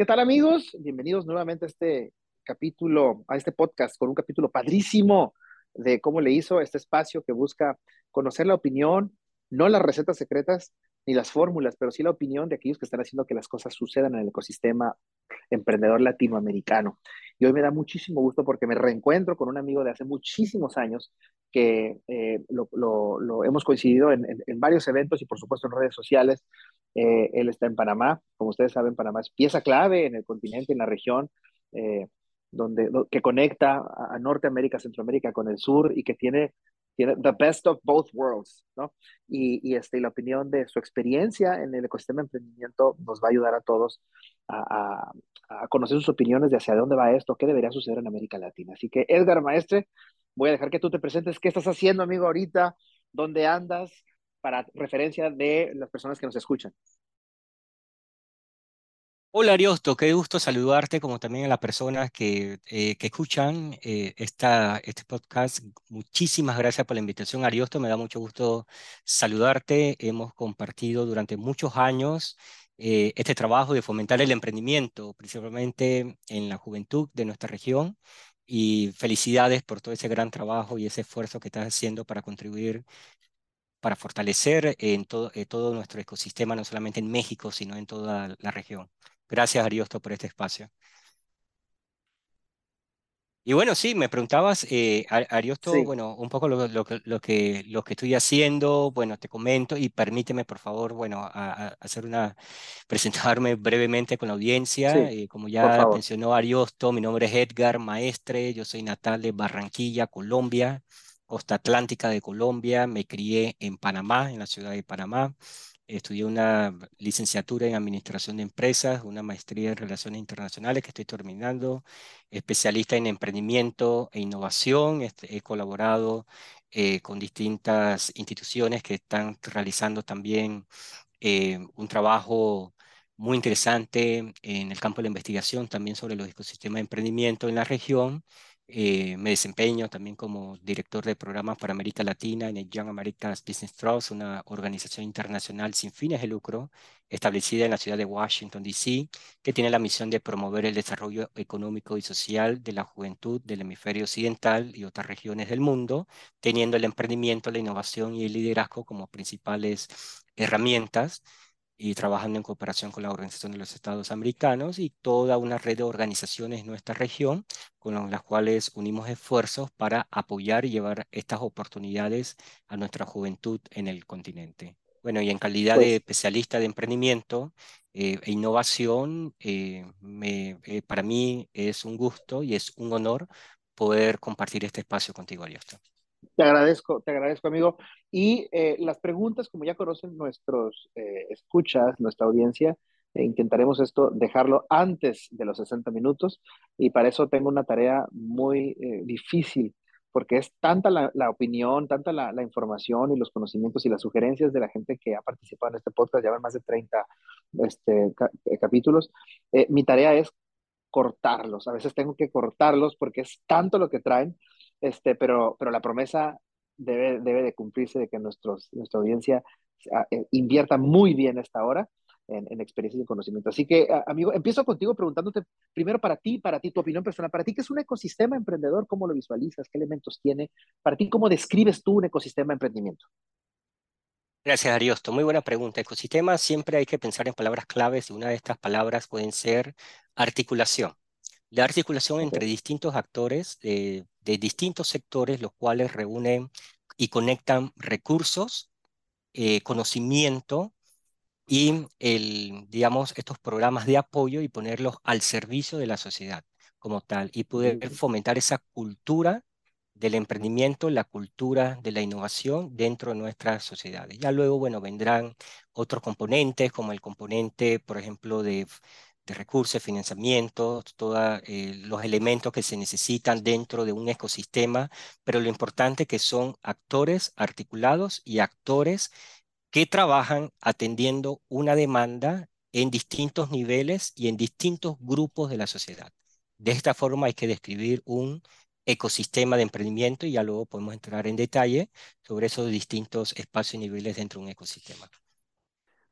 ¿Qué tal amigos? Bienvenidos nuevamente a este capítulo, a este podcast con un capítulo padrísimo de cómo le hizo este espacio que busca conocer la opinión, no las recetas secretas ni las fórmulas, pero sí la opinión de aquellos que están haciendo que las cosas sucedan en el ecosistema emprendedor latinoamericano. Y hoy me da muchísimo gusto porque me reencuentro con un amigo de hace muchísimos años que eh, lo, hemos coincidido en, varios eventos y por supuesto en redes sociales. Eh, él está en Panamá, como ustedes saben, Panamá es pieza clave en el continente, en la región, eh, donde, que conecta a, Norteamérica, Centroamérica con el sur y que tiene, tiene the best of both worlds, ¿no? Y, y, este, la opinión de su experiencia en el ecosistema de emprendimiento nos va a ayudar a todos a, a, a conocer sus opiniones de hacia dónde va esto, qué debería suceder en América Latina. Así que, Edgar Maestre, voy a dejar que tú te presentes. ¿Qué estás haciendo, amigo, ahorita? ¿Dónde andas? Para referencia de las personas que nos escuchan. Hola Ariosto, qué gusto saludarte, como también a las personas que, eh, escuchan eh, esta, este podcast. Muchísimas gracias por la invitación, Ariosto. Me da mucho gusto saludarte. Hemos compartido durante muchos años eh, este trabajo de fomentar el emprendimiento, principalmente en la juventud de nuestra región y felicidades por todo ese gran trabajo y ese esfuerzo que estás haciendo para contribuir, para fortalecer en todo nuestro ecosistema, no solamente en México, sino en toda la región. Gracias, Ariosto, por este espacio. Y bueno, sí, me preguntabas, eh, Ariosto, bueno, un poco lo, lo, que, lo que estoy haciendo, bueno, te comento y permíteme, por favor, bueno, hacer una, presentarme brevemente con la audiencia. Eh, como ya mencionó Ariosto, mi nombre es Edgar Maestre, yo soy natal de Barranquilla, Colombia, costa atlántica de Colombia, me crié en Panamá, en la ciudad de Panamá. Estudié una licenciatura en Administración de Empresas, una maestría en Relaciones Internacionales que estoy terminando, especialista en emprendimiento e innovación. Este, he colaborado eh, con distintas instituciones que están realizando también eh, un trabajo muy interesante en el campo de la investigación, también sobre los ecosistemas de emprendimiento en la región. Eh, me desempeño también como director de programas para América Latina en el Young America's Business Trust, una organización internacional sin fines de lucro establecida en la ciudad de Washington, D.C., que tiene la misión de promover el desarrollo económico y social de la juventud del hemisferio occidental y otras regiones del mundo, teniendo el emprendimiento, la innovación y el liderazgo como principales herramientas y trabajando en cooperación con la Organización de los Estados Americanos y toda una red de organizaciones en nuestra región con las cuales unimos esfuerzos para apoyar y llevar estas oportunidades a nuestra juventud en el continente. Bueno, y en calidad de pues especialista de emprendimiento eh, e innovación, eh, me, eh, para mí es un gusto y es un honor poder compartir este espacio contigo, Ariosto. Te agradezco, te agradezco, amigo. Y eh, las preguntas, como ya conocen nuestros eh, escuchas, nuestra audiencia, eh, intentaremos esto dejarlo antes de los 60 minutos y para eso tengo una tarea muy difícil porque es tanta la, opinión, tanta la, información y los conocimientos y las sugerencias de la gente que ha participado en este podcast, ya van más de 30 este, capítulos. mi tarea es cortarlos, a veces tengo que cortarlos porque es tanto lo que traen este, pero, pero la promesa debe, de cumplirse de que nuestros, nuestra audiencia ah, eh, invierta muy bien esta hora en, en experiencias y conocimiento. Así que, amigo, empiezo contigo preguntándote primero para ti, para ti, tu opinión personal, para ti, ¿qué es un ecosistema emprendedor? ¿Cómo lo visualizas? ¿Qué elementos tiene? Para ti, ¿cómo describes tú un ecosistema de emprendimiento? Gracias, Ariosto. Muy buena pregunta. Ecosistema, siempre hay que pensar en palabras claves y una de estas palabras pueden ser articulación. La articulación entre distintos actores de, distintos sectores, los cuales reúnen y conectan recursos, eh, conocimiento y el, digamos, estos programas de apoyo y ponerlos al servicio de la sociedad como tal y poder fomentar esa cultura del emprendimiento, la cultura de la innovación dentro de nuestras sociedades. Ya luego, bueno, vendrán otros componentes, como el componente, por ejemplo, de de recursos, financiamiento, todos eh, los elementos que se necesitan dentro de un ecosistema, pero lo importante que son actores articulados y actores que trabajan atendiendo una demanda en distintos niveles y en distintos grupos de la sociedad. De esta forma hay que describir un ecosistema de emprendimiento y ya luego podemos entrar en detalle sobre esos distintos espacios y niveles dentro de un ecosistema.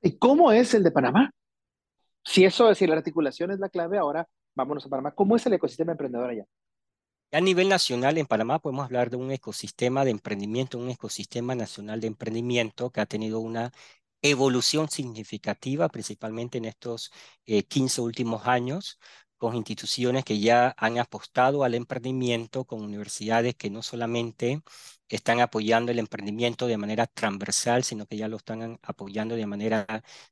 ¿Y cómo es el de Panamá? Si eso, si la articulación es la clave, ahora vámonos a Panamá. ¿Cómo es el ecosistema emprendedor allá? A nivel nacional, en Panamá podemos hablar de un ecosistema de emprendimiento, un ecosistema nacional de emprendimiento que ha tenido una evolución significativa, principalmente en estos 15 últimos años, con instituciones que ya han apostado al emprendimiento, con universidades que no solamente están apoyando el emprendimiento de manera transversal, sino que ya lo están apoyando de manera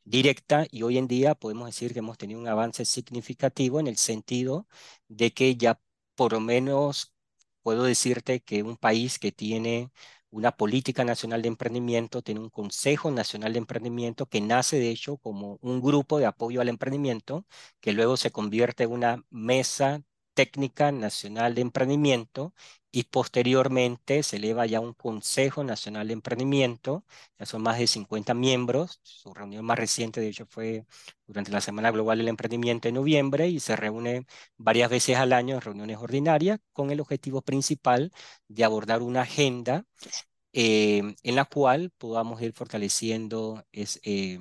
directa. Y hoy en día podemos decir que hemos tenido un avance significativo en el sentido de que ya por lo menos puedo decirte que un país que tiene una política nacional de emprendimiento, tiene un Consejo Nacional de Emprendimiento que nace de hecho como un grupo de apoyo al emprendimiento, que luego se convierte en una mesa técnica nacional de emprendimiento y posteriormente se eleva ya un Consejo Nacional de Emprendimiento, ya son más de 50 miembros, su reunión más reciente de hecho fue durante la Semana Global del Emprendimiento en noviembre y se reúne varias veces al año en reuniones ordinarias con el objetivo principal de abordar una agenda eh, en la cual podamos ir fortaleciendo eh,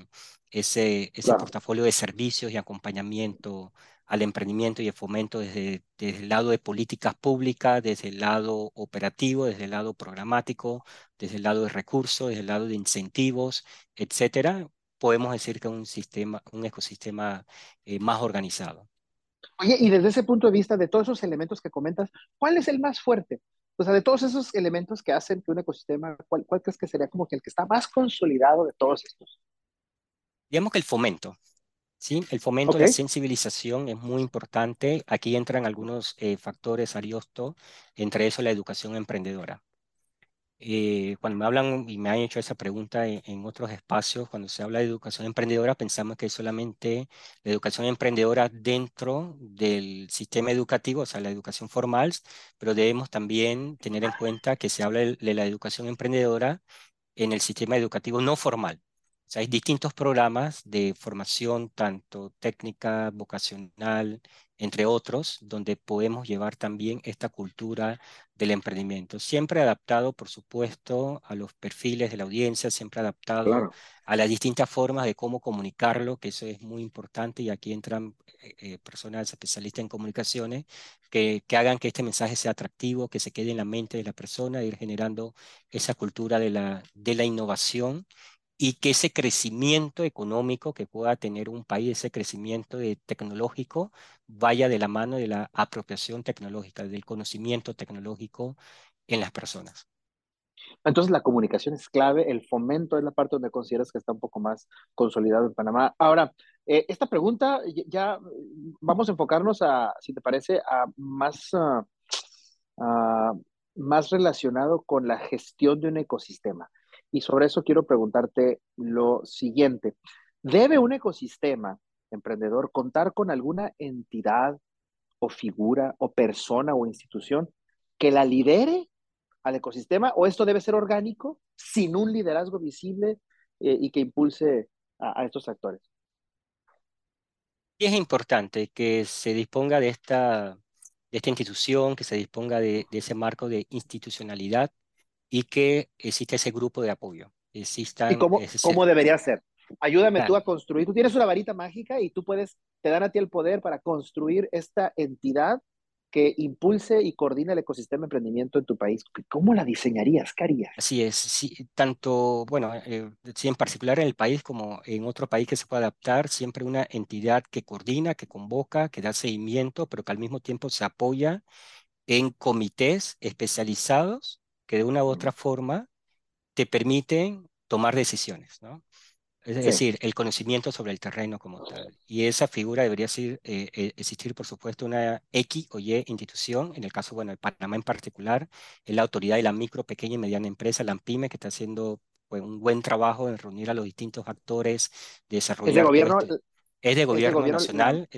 ese, ese portafolio de servicios y acompañamiento al emprendimiento y el fomento desde, desde, el lado de políticas públicas, desde el lado operativo, desde el lado programático, desde el lado de recursos, desde el lado de incentivos, etcétera, podemos decir que es un sistema, un ecosistema eh, más organizado. Oye, y desde ese punto de vista, de todos esos elementos que comentas, ¿cuál es el más fuerte? O sea, de todos esos elementos que hacen que un ecosistema, ¿cuál, cuál crees que sería como que el que está más consolidado de todos estos? Digamos que el fomento. Sí, el fomento de la sensibilización es muy importante. Aquí entran algunos eh, factores, Ariosto, entre eso la educación emprendedora. Eh, cuando me hablan y me han hecho esa pregunta en, otros espacios, cuando se habla de educación emprendedora, pensamos que es solamente la educación emprendedora dentro del sistema educativo, o sea, la educación formal, pero debemos también tener en cuenta que se habla de la educación emprendedora en el sistema educativo no formal hay distintos programas de formación, tanto técnica, vocacional, entre otros, donde podemos llevar también esta cultura del emprendimiento. Siempre adaptado, por supuesto, a los perfiles de la audiencia, siempre adaptado a las distintas formas de cómo comunicarlo, que eso es muy importante y aquí entran eh, eh, personas especialistas en comunicaciones que, que, hagan que este mensaje sea atractivo, que se quede en la mente de la persona, ir generando esa cultura de la, de la innovación y que ese crecimiento económico que pueda tener un país, ese crecimiento tecnológico, vaya de la mano de la apropiación tecnológica, del conocimiento tecnológico en las personas. Entonces la comunicación es clave, el fomento es la parte donde consideras que está un poco más consolidado en Panamá. Ahora, eh, esta pregunta ya vamos a enfocarnos a, si te parece, a más, ah, más relacionado con la gestión de un ecosistema. Y sobre eso quiero preguntarte lo siguiente. ¿Debe un ecosistema emprendedor contar con alguna entidad o figura o persona o institución que la lidere al ecosistema o esto debe ser orgánico sin un liderazgo visible eh, y que impulse a, estos actores? Es importante que se disponga de esta institución, que se disponga de ese marco de institucionalidad y que existe ese grupo de apoyo. Existan ¿Y cómo, cómo debería ser? Ayúdame tú a construir. Tú tienes una varita mágica y tú puedes, te dan a ti el poder para construir esta entidad que impulse y coordine el ecosistema de emprendimiento en tu país. ¿Cómo la diseñarías? ¿Qué harías? Así es, sí, tanto, bueno, eh, sí, en particular en el país como en otro país que se pueda adaptar, siempre una entidad que coordina, que convoca, que da seguimiento, pero que al mismo tiempo se apoya en comités especializados que de una u otra forma te permiten tomar decisiones, ¿no? Es decir, el conocimiento sobre el terreno como tal. Y esa figura debería ser, eh, eh, existir, por supuesto, una X o Y institución, en el caso, bueno, de Panamá en particular, es la autoridad de la micro, pequeña y mediana empresa, la AMPIME, que está haciendo pues, un buen trabajo en reunir a los distintos actores, de desarrollar... ¿Es de gobierno? Este es de gobierno, nacional,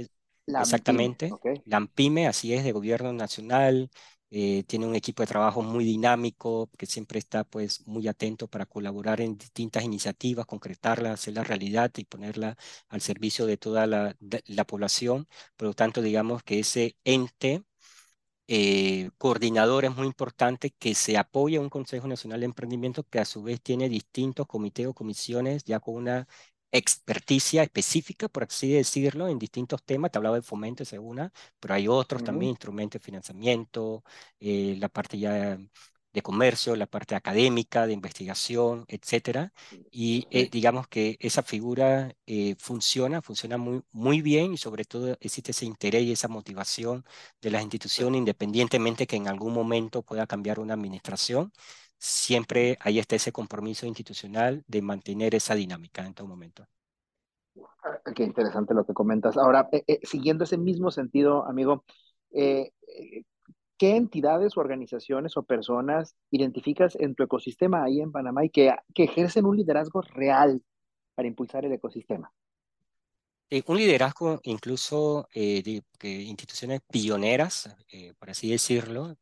exactamente. La AMPIME, así es, de gobierno nacional, eh, tiene un equipo de trabajo muy dinámico, que siempre está pues muy atento para colaborar en distintas iniciativas, concretarlas, hacerla realidad y ponerla al servicio de toda la, la población. Por lo tanto, digamos que ese ente eh, coordinador es muy importante que se apoye a un Consejo Nacional de Emprendimiento que a su vez tiene distintos comités o comisiones ya con una experticia específica, por así decirlo, en distintos temas. Te hablaba de fomento, esa una, pero hay otros también, instrumentos de financiamiento, eh, la parte ya de comercio, la parte académica, de investigación, etcétera. Y eh, digamos que esa figura eh, funciona, funciona muy, muy bien y sobre todo existe ese interés y esa motivación de las instituciones, independientemente que en algún momento pueda cambiar una administración, siempre ahí está ese compromiso institucional de mantener esa dinámica en todo momento. Ah, qué interesante lo que comentas. Ahora, eh, siguiendo ese mismo sentido, amigo, ¿qué entidades, organizaciones o personas identificas en tu ecosistema ahí en Panamá y que, que ejercen un liderazgo real para impulsar el ecosistema? Eh, un liderazgo incluso eh, de, instituciones pioneras, eh, por así decirlo,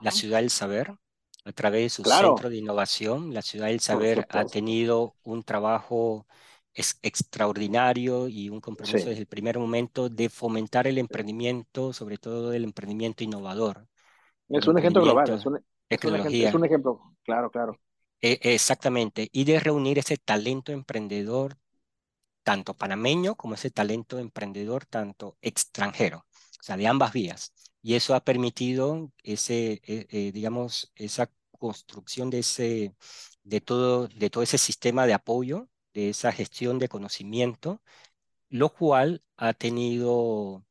la Ciudad del Saber, a través de su centro de innovación, la Ciudad del Saber ha tenido un trabajo es extraordinario y un compromiso desde el primer momento de fomentar el emprendimiento, sobre todo el emprendimiento innovador. Es un ejemplo global, es un, tecnología. Es un, ejemplo, claro, claro. E, exactamente, y de reunir ese talento emprendedor, tanto panameño como ese talento emprendedor, tanto extranjero, o sea, de ambas vías. Y eso ha permitido ese, e, e, digamos, esa construcción de ese, de todo, de todo ese sistema de apoyo de esa gestión de conocimiento, lo cual ha tenido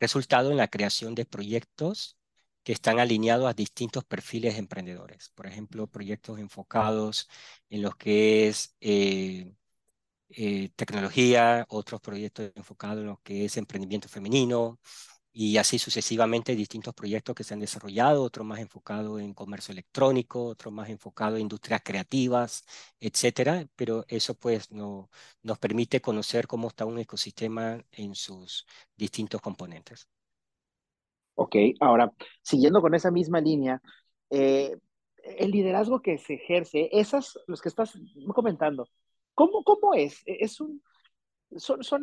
resultado en la creación de proyectos que están alineados a distintos perfiles de emprendedores. Por ejemplo, proyectos enfocados en lo que es eh, eh, tecnología, otros proyectos enfocados en lo que es emprendimiento femenino, y así sucesivamente distintos proyectos que se han desarrollado, otros más enfocados en comercio electrónico, otros más enfocados en industrias creativas, etcétera, pero eso pues no, nos permite conocer cómo está un ecosistema en sus distintos componentes. Ok, ahora, siguiendo con esa misma línea, eh, el liderazgo que se ejerce, esas, los que estás comentando, ¿cómo, cómo es? ¿Es un, son, son,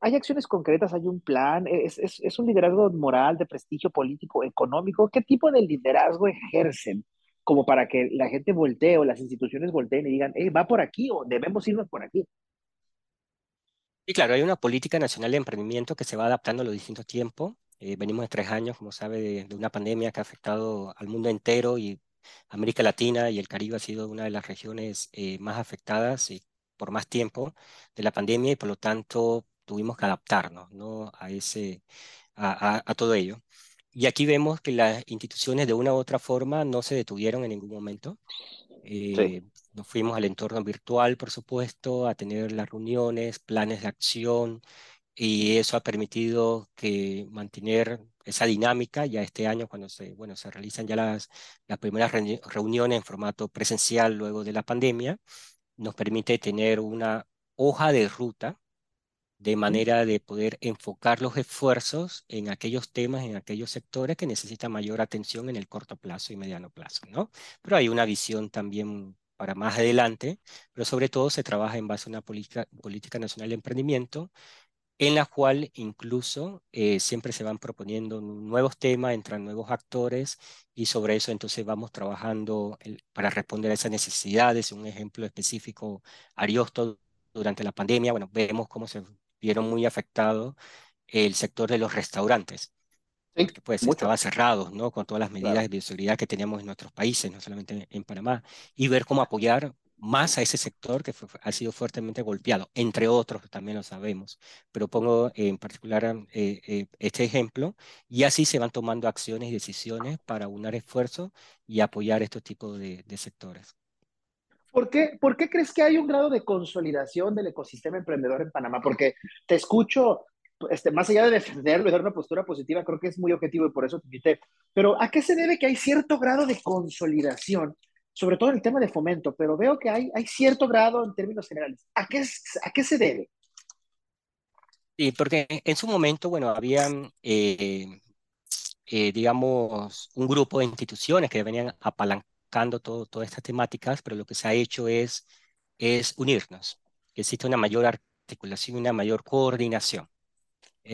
hay acciones concretas, hay un plan, es, es, es, un liderazgo moral, de prestigio político, económico. ¿Qué tipo de liderazgo ejercen como para que la gente voltee o las instituciones volteen y digan, va por aquí o debemos irnos por aquí? Y claro, hay una política nacional de emprendimiento que se va adaptando a los distintos tiempos. Eh, venimos de tres años, como sabe, de, una pandemia que ha afectado al mundo entero y América Latina y el Caribe ha sido una de las regiones eh, más afectadas y por más tiempo de la pandemia y por lo tanto tuvimos que adaptarnos ¿no? a, ese, a, a, todo ello. Y aquí vemos que las instituciones de una u otra forma no se detuvieron en ningún momento. Eh, nos fuimos al entorno virtual, por supuesto, a tener las reuniones, planes de acción, y eso ha permitido que mantener esa dinámica ya este año cuando se, bueno, se realizan ya las, las primeras reuniones en formato presencial luego de la pandemia, nos permite tener una hoja de ruta de manera de poder enfocar los esfuerzos en aquellos temas, en aquellos sectores que necesitan mayor atención en el corto plazo y mediano plazo, ¿no? Pero hay una visión también para más adelante, pero sobre todo se trabaja en base a una política, política nacional de emprendimiento en la cual incluso eh, siempre se van proponiendo nuevos temas, entran nuevos actores y sobre eso entonces vamos trabajando para responder a esas necesidades. Un ejemplo específico, Ariosto, durante la pandemia, bueno, vemos cómo se vieron muy afectados el sector de los restaurantes. porque pues estaba cerrado, ¿no? Con todas las medidas de bioseguridad que teníamos en nuestros países, no solamente en Panamá, y ver cómo apoyar más a ese sector que ha sido fuertemente golpeado, entre otros también lo sabemos, pero pongo en particular eh, eh, este ejemplo y así se van tomando acciones y decisiones para unar esfuerzos y apoyar estos tipos de, sectores. ¿Por qué, ¿Por qué crees que hay un grado de consolidación del ecosistema emprendedor en Panamá? Porque te escucho, este, más allá de defenderlo y dar una postura positiva, creo que es muy objetivo y por eso te invité. Pero ¿a qué se debe que hay cierto grado de consolidación sobre todo en el tema de fomento, pero veo que hay, hay cierto grado en términos generales. ¿A qué, a qué se debe? Sí, porque en su momento, bueno, había, eh, eh, digamos, un grupo de instituciones que venían apalancando todo, todas estas temáticas, pero lo que se ha hecho es, es unirnos, existe una mayor articulación una mayor coordinación.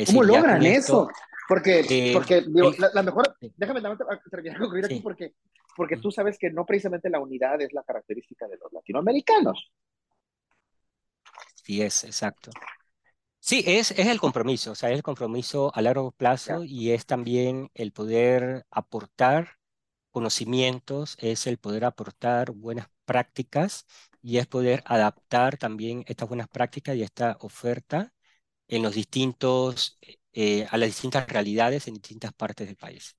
¿Cómo logran eso? Porque, eh, porque digo, la, mejor, déjame terminar concluir aquí porque porque tú sabes que no precisamente la unidad es la característica de los latinoamericanos. Sí, es, exacto. Sí, es, es el compromiso, o sea, es el compromiso a largo plazo y es también el poder aportar conocimientos, es el poder aportar buenas prácticas y es poder adaptar también estas buenas prácticas y esta oferta en los distintos, eh, a las distintas realidades en distintas partes del país.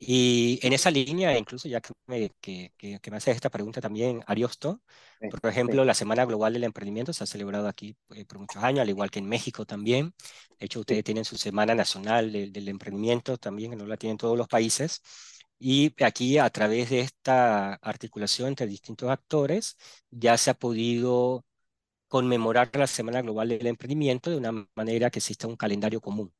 Y en esa línea, incluso ya que me, que, que, me haces esta pregunta también, Ariosto, por ejemplo, la Semana Global del Emprendimiento se ha celebrado aquí eh, por muchos años, al igual que en México también. De hecho, ustedes tienen su Semana Nacional del Emprendimiento también, que no la tienen todos los países. Y aquí, a través de esta articulación entre distintos actores, ya se ha podido conmemorar la Semana Global del Emprendimiento de una manera que exista un calendario común.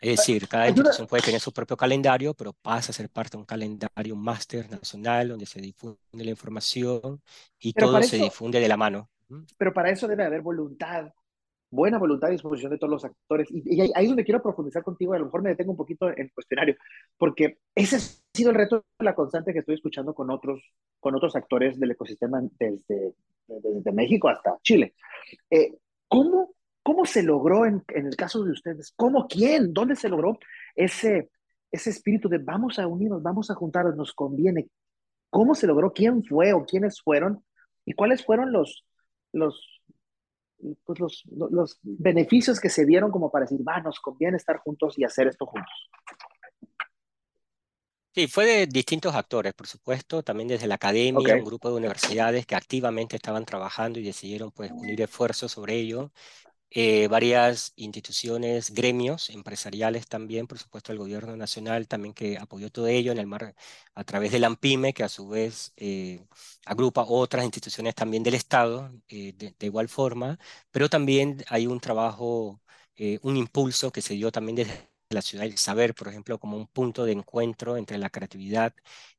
Es decir, cada institución puede tener su propio calendario, pero pasa a ser parte de un calendario máster nacional donde se difunde la información y todo se difunde de la mano. Pero para eso debe haber voluntad, buena voluntad y disposición de todos los actores. Y, ahí es donde quiero profundizar contigo, a lo mejor me detengo un poquito en el cuestionario, porque ese ha sido el reto, la constante que estoy escuchando con otros, con otros actores del ecosistema desde, desde México hasta Chile. Eh, ¿Cómo ¿Cómo se logró en, el caso de ustedes? ¿Cómo? ¿Quién? ¿Dónde se logró ese, ese espíritu de vamos a unirnos, vamos a juntarnos, nos conviene? ¿Cómo se logró? ¿Quién fue o quiénes fueron? ¿Y cuáles fueron los, los, pues los, los beneficios que se dieron como para decir, va, nos conviene estar juntos y hacer esto juntos? Sí, fue de distintos actores, por supuesto, también desde la academia, un grupo de universidades que activamente estaban trabajando y decidieron pues unir esfuerzos sobre ello. Eh, varias instituciones, gremios empresariales también, por supuesto el gobierno nacional también que apoyó todo ello en el mar a través de la AMPIME, que a su vez eh, agrupa otras instituciones también del Estado eh, de, igual forma, pero también hay un trabajo, un impulso que se dio también desde la ciudad del saber, por ejemplo, como un punto de encuentro entre la creatividad,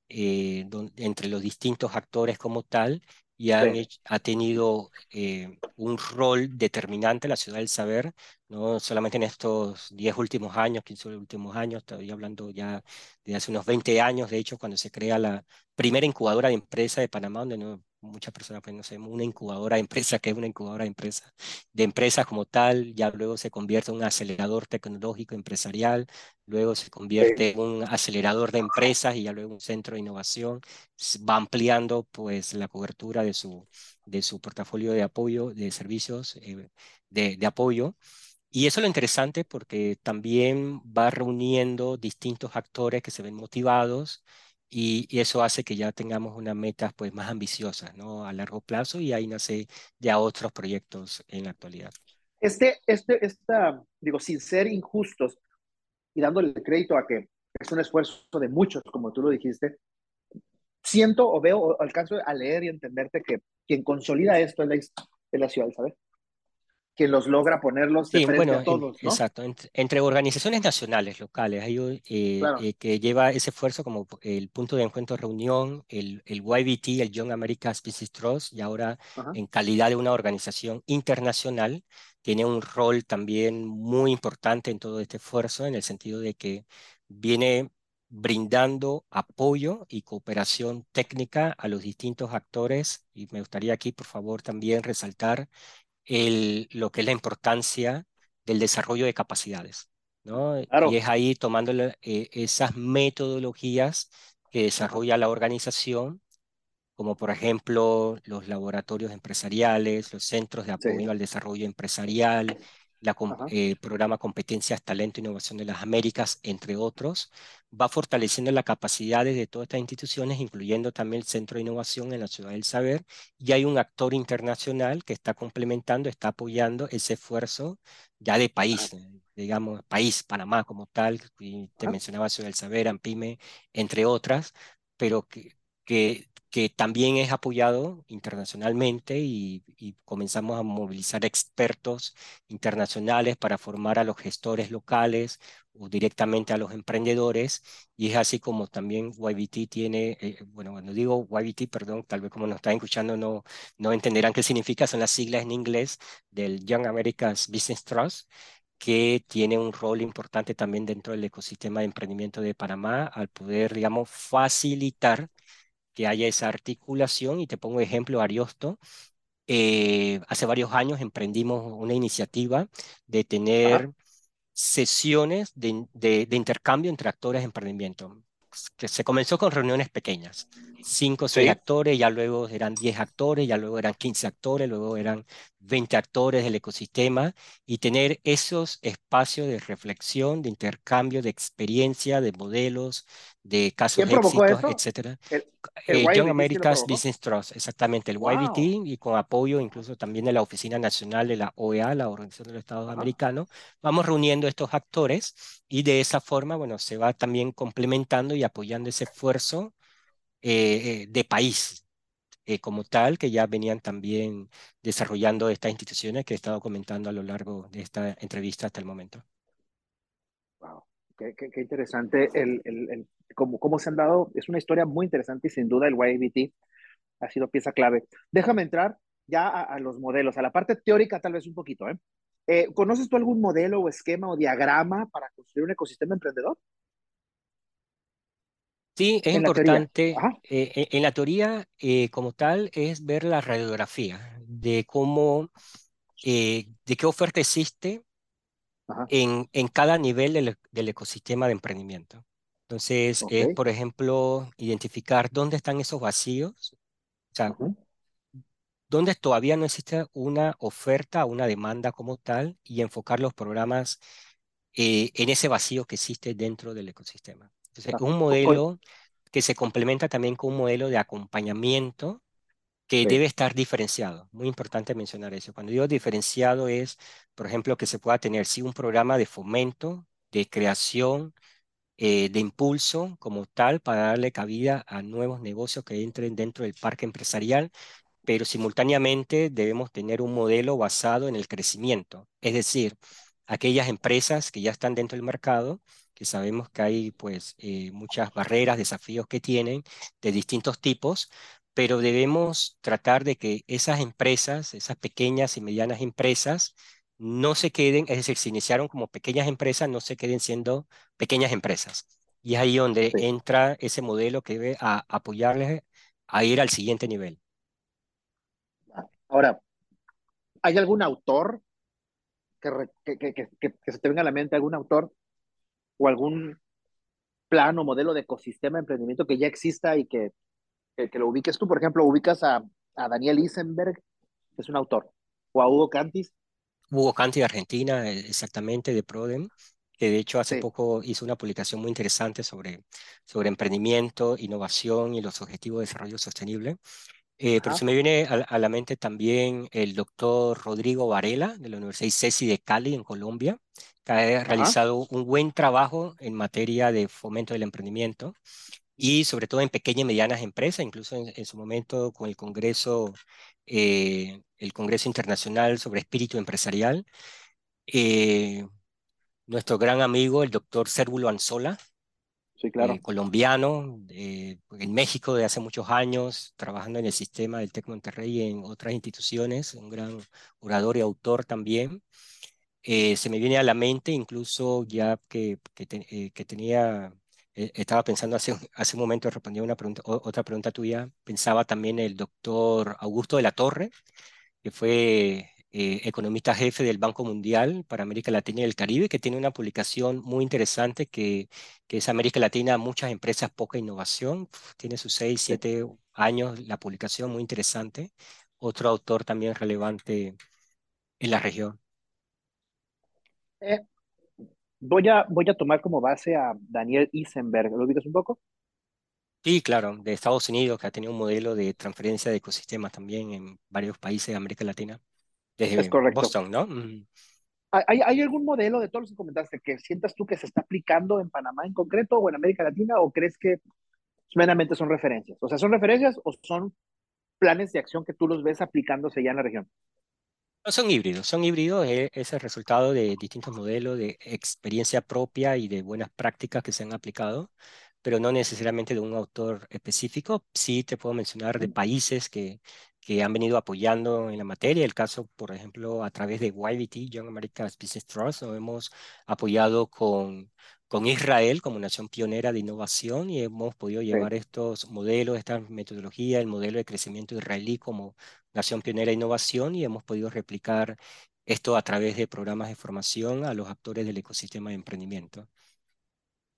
entre los distintos actores como tal, y ha tenido eh, un rol determinante la ciudad del saber, no solamente en estos 10 últimos años, 15 últimos años, estoy hablando ya de hace unos 20 años, de hecho, cuando se crea la primera incubadora de empresa de Panamá, donde no, muchas personas pues no sabemos una incubadora de empresa, que es una incubadora de empresa, de empresas como tal, ya luego se convierte en un acelerador tecnológico empresarial, luego se convierte en un acelerador de empresas y ya luego un centro de innovación, va ampliando pues la cobertura de su, de su portafolio de apoyo, de servicios eh, de, de apoyo. Y eso es lo interesante porque también va reuniendo distintos actores que se ven motivados y, eso hace que ya tengamos unas metas pues, más ambiciosas ¿no? a largo plazo y ahí nace ya otros proyectos en la actualidad. Este, este, esta, digo, sin ser injustos y dándole crédito a que es un esfuerzo de muchos, como tú lo dijiste, siento o veo o alcanzo a leer y entenderte que quien consolida esto es la, es la ciudad, ¿sabes? Que los logra ponerlos de frente a todos, ¿no? Exacto, entre, organizaciones nacionales, locales, hay eh, eh, que lleva ese esfuerzo como el punto de encuentro reunión, el, el YBT, el Young America's Business Trust, y ahora en calidad de una organización internacional, tiene un rol también muy importante en todo este esfuerzo, en el sentido de que viene brindando apoyo y cooperación técnica a los distintos actores, y me gustaría aquí, por favor, también resaltar el, lo que es la importancia del desarrollo de capacidades. ¿no? Y es ahí tomando eh, esas metodologías que desarrolla la organización, como por ejemplo los laboratorios empresariales, los centros de apoyo al desarrollo empresarial, la eh, programa Competencias, Talento e Innovación de las Américas, entre otros, va fortaleciendo las capacidades de todas estas instituciones, incluyendo también el Centro de Innovación en la Ciudad del Saber, y hay un actor internacional que está complementando, está apoyando ese esfuerzo ya de país, digamos, país, Panamá como tal, te mencionaba Ciudad del Saber, AMPIME, entre otras, pero que, que que también es apoyado internacionalmente y, comenzamos a movilizar expertos internacionales para formar a los gestores locales o directamente a los emprendedores. Y es así como también YBT tiene, eh, bueno, cuando digo YBT, perdón, tal vez como nos están escuchando no, no entenderán qué significa, son las siglas en inglés del Young America's Business Trust que tiene un rol importante también dentro del ecosistema de emprendimiento de Panamá al poder, digamos, facilitar que haya esa articulación, y te pongo ejemplo, Ariosto, eh, hace varios años emprendimos una iniciativa de tener sesiones de, de, intercambio entre actores de emprendimiento. Que se comenzó con reuniones pequeñas, cinco o seis actores, ya luego eran 10 actores, ya luego eran 15 actores, luego eran 20 actores del ecosistema y tener esos espacios de reflexión, de intercambio, de experiencia, de modelos, de casos de éxito, etcétera. El, Young America's Business Trust, exactamente, el YBT y con apoyo incluso también de la Oficina Nacional de la OEA, la Organización de los Estados Americanos, vamos reuniendo estos actores y de esa forma, bueno, se va también complementando y apoyando ese esfuerzo eh, eh, de país eh, como tal, que ya venían también desarrollando estas instituciones que he estado comentando a lo largo de esta entrevista hasta el momento. Wow, qué, qué, interesante el, el, el cómo, cómo, se han dado, es una historia muy interesante y sin duda el YBT ha sido pieza clave. Déjame entrar ya a, a los modelos, a la parte teórica tal vez un poquito. ¿eh? ¿eh? ¿Conoces tú algún modelo o esquema o diagrama para construir un ecosistema emprendedor? Sí, es importante. Eh, eh, en la teoría, eh, como tal, es ver la radiografía de cómo, de qué oferta existe en, en, cada nivel del, del, ecosistema de emprendimiento. Entonces, por ejemplo, identificar dónde están esos vacíos, o sea, dónde todavía no existe una oferta, una demanda como tal, y enfocar los programas en ese vacío que existe dentro del ecosistema. Entonces, un modelo que se complementa también con un modelo de acompañamiento que debe estar diferenciado. Muy importante mencionar eso. Cuando digo diferenciado es, por ejemplo, que se pueda tener sí un programa de fomento, de creación, eh, de impulso como tal para darle cabida a nuevos negocios que entren dentro del parque empresarial, pero simultáneamente debemos tener un modelo basado en el crecimiento. Es decir, aquellas empresas que ya están dentro del mercado que sabemos que hay pues eh, muchas barreras, desafíos que tienen de distintos tipos, pero debemos tratar de que esas empresas, esas pequeñas y medianas empresas, no se queden, es decir, se iniciaron como pequeñas empresas, no se queden siendo pequeñas empresas. Y es ahí donde entra ese modelo que debe a, apoyarles a ir al siguiente nivel. Ahora, ¿hay algún autor que, que, que, que, se te venga a la mente, algún autor o algún plan o modelo de ecosistema de emprendimiento que ya exista y que, que, lo ubiques tú. Por ejemplo, ubicas a, a, Daniel Isenberg, que es un autor, o a Hugo Cantis. Hugo Cantis de Argentina, eh, exactamente, de Prodem, que de hecho hace poco hizo una publicación muy interesante sobre, sobre emprendimiento, innovación y los objetivos de desarrollo sostenible. Eh, pero se me viene a, la mente también el doctor Rodrigo Varela de la Universidad ICESI de Cali, en Colombia, que ha realizado un buen trabajo en materia de fomento del emprendimiento y sobre todo en pequeñas y medianas empresas, incluso en, su momento con el Congreso, eh, el Congreso Internacional sobre Espíritu Empresarial. Eh, nuestro gran amigo, el doctor Cérvulo Anzola, claro. Eh, colombiano, en México de hace muchos años, trabajando en el sistema del TEC Monterrey y en otras instituciones, un gran orador y autor también. Eh, se me viene a la mente, incluso ya que, que, eh, que tenía, estaba pensando hace, hace un momento, respondía una pregunta, otra pregunta tuya, pensaba también el doctor Augusto de la Torre, que fue eh, economista jefe del Banco Mundial para América Latina y el Caribe, que tiene una publicación muy interesante que, que es América Latina, muchas empresas, poca innovación. Tiene sus seis, siete años la publicación, muy interesante. Otro autor también relevante en la región. Eh, voy, a, voy a tomar como base a Daniel Isenberg. ¿Lo ubicas un poco? Sí, claro, de Estados Unidos, que ha tenido un modelo de transferencia de ecosistemas también en varios países de América Latina es correcto. Boston, ¿no? ¿Hay, ¿Hay, algún modelo de todos los que comentaste que sientas tú que se está aplicando en Panamá en concreto o en América Latina o crees que meramente son referencias? O sea, ¿son referencias o son planes de acción que tú los ves aplicándose ya en la región? No son híbridos, son híbridos, eh, es el resultado de distintos modelos de experiencia propia y de buenas prácticas que se han aplicado, pero no necesariamente de un autor específico. Sí te puedo mencionar de países que que han venido apoyando en la materia. El caso, por ejemplo, a través de YBT, Young America's Business Trust, nos hemos apoyado con, con Israel como nación pionera de innovación y hemos podido llevar estos modelos, esta metodología, el modelo de crecimiento israelí como nación pionera de innovación y hemos podido replicar esto a través de programas de formación a los actores del ecosistema de emprendimiento.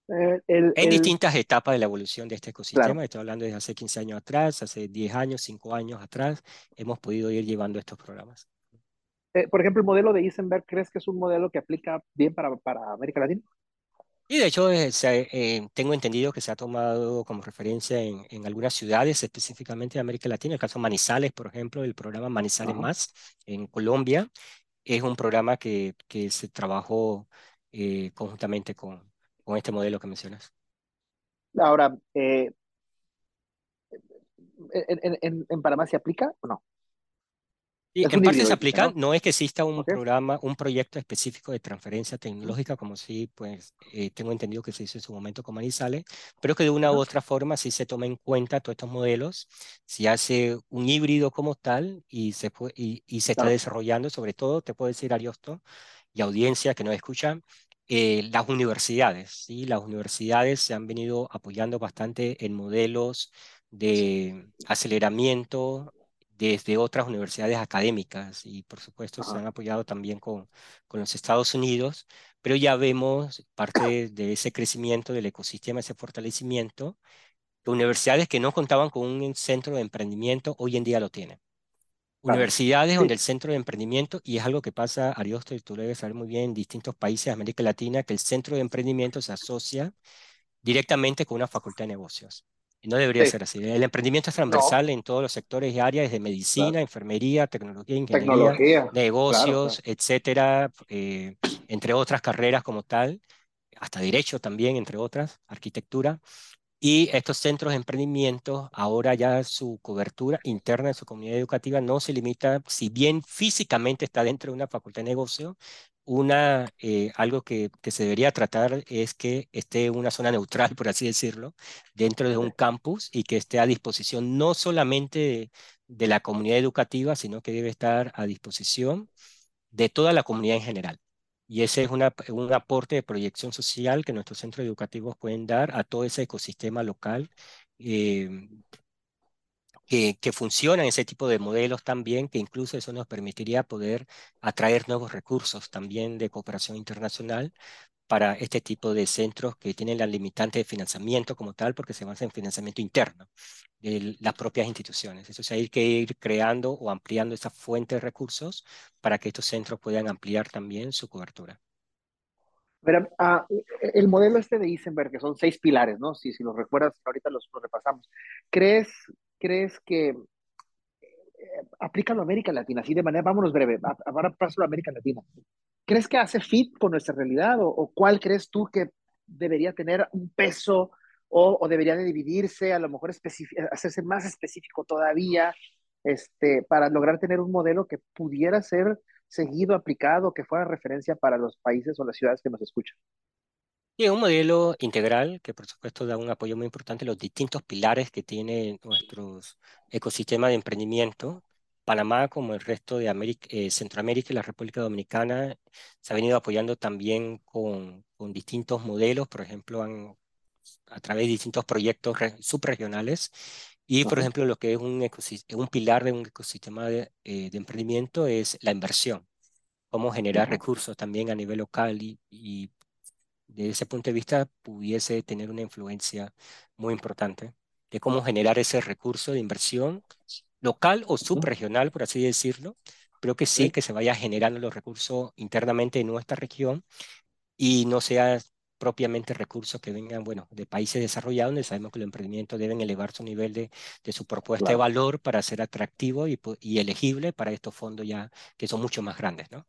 Eh, en distintas etapas de la evolución de este ecosistema, estoy hablando desde hace 15 años atrás, hace 10 años, 5 años atrás, hemos podido ir llevando estos programas. Eh, por ejemplo, el modelo de Isenberg, ¿crees que es un modelo que aplica bien para, para América Latina? Y de hecho, eh, tengo entendido que se ha tomado como referencia en, en, algunas ciudades, específicamente de América Latina, el caso Manizales, por ejemplo, el programa Manizales Más en Colombia, es un programa que, que se trabajó conjuntamente con, con este modelo que mencionas? Ahora, eh, ¿en, en, Panamá se aplica o no? En parte se aplica, ¿no? es que exista un programa, un proyecto específico de transferencia tecnológica, como sí, pues eh, tengo entendido que se hizo en su momento con Manizales, pero que de una u otra forma sí se toma en cuenta todos estos modelos, si hace un híbrido como tal y se, y, y se está desarrollando, sobre todo, te puedo decir, Ariosto, y audiencia que nos escucha, eh, las universidades, ¿sí? Las universidades se han venido apoyando bastante en modelos de aceleramiento desde otras universidades académicas y por supuesto se han apoyado también con, con los Estados Unidos, pero ya vemos parte de ese crecimiento del ecosistema, ese fortalecimiento, de universidades que no contaban con un centro de emprendimiento hoy en día lo tienen. Universidades donde el centro de emprendimiento, y es algo que pasa, Ariosto, y tú lo debes saber muy bien, en distintos países de América Latina, que el centro de emprendimiento se asocia directamente con una facultad de negocios. Y no debería ser así. El emprendimiento es transversal en todos los sectores y áreas, desde medicina, enfermería, tecnología, ingeniería, negocios, etcétera, eh, entre otras carreras como tal, hasta derecho también, entre otras, arquitectura. Y estos centros de emprendimiento, ahora ya su cobertura interna de su comunidad educativa no se limita, si bien físicamente está dentro de una facultad de negocio, una, eh, algo que, que, se debería tratar es que esté una zona neutral, por así decirlo, dentro de un campus y que esté a disposición no solamente de la comunidad educativa, sino que debe estar a disposición de toda la comunidad en general. Y ese es un aporte de proyección social que nuestros centros educativos pueden dar a todo ese ecosistema local eh, que, que funciona en ese tipo de modelos también, que incluso eso nos permitiría poder atraer nuevos recursos también de cooperación internacional para este tipo de centros que tienen la limitante de financiamiento como tal, porque se basa en financiamiento interno de las propias instituciones. Eso hay que ir creando o ampliando esa fuente de recursos para que estos centros puedan ampliar también su cobertura. Ah, el modelo este de Isenberg, que son seis pilares, ¿no? Si, si los recuerdas, ahorita los, repasamos. ¿Crees, ¿Crees que eh, aplica a América Latina? Así de manera, vámonos breve, ahora paso a América Latina. ¿Crees que hace fit con nuestra realidad o, cuál crees tú que debería tener un peso o, debería de dividirse, a lo mejor hacerse más específico todavía, este, para lograr tener un modelo que pudiera ser seguido, aplicado, que fuera referencia para los países o las ciudades que nos escuchan? Sí, un modelo integral que por supuesto da un apoyo muy importante a los distintos pilares que tiene nuestro ecosistema de emprendimiento Panamá, como el resto de América, eh, Centroamérica y la República Dominicana, se ha venido apoyando también con, con distintos modelos, por ejemplo, a través de distintos proyectos subregionales. Y, por ejemplo, lo que es un, un pilar de un ecosistema de, eh, de, emprendimiento es la inversión, cómo generar recursos también a nivel local y, y desde ese punto de vista pudiese tener una influencia muy importante de cómo generar ese recurso de inversión local o subregional, por así decirlo, pero que sí que se vaya generando los recursos internamente en nuestra región y no sea propiamente recursos que vengan, bueno, de países desarrollados, donde sabemos que los emprendimientos deben elevar su nivel de, de su propuesta de valor para ser atractivo y, y, elegible para estos fondos ya que son mucho más grandes, ¿no?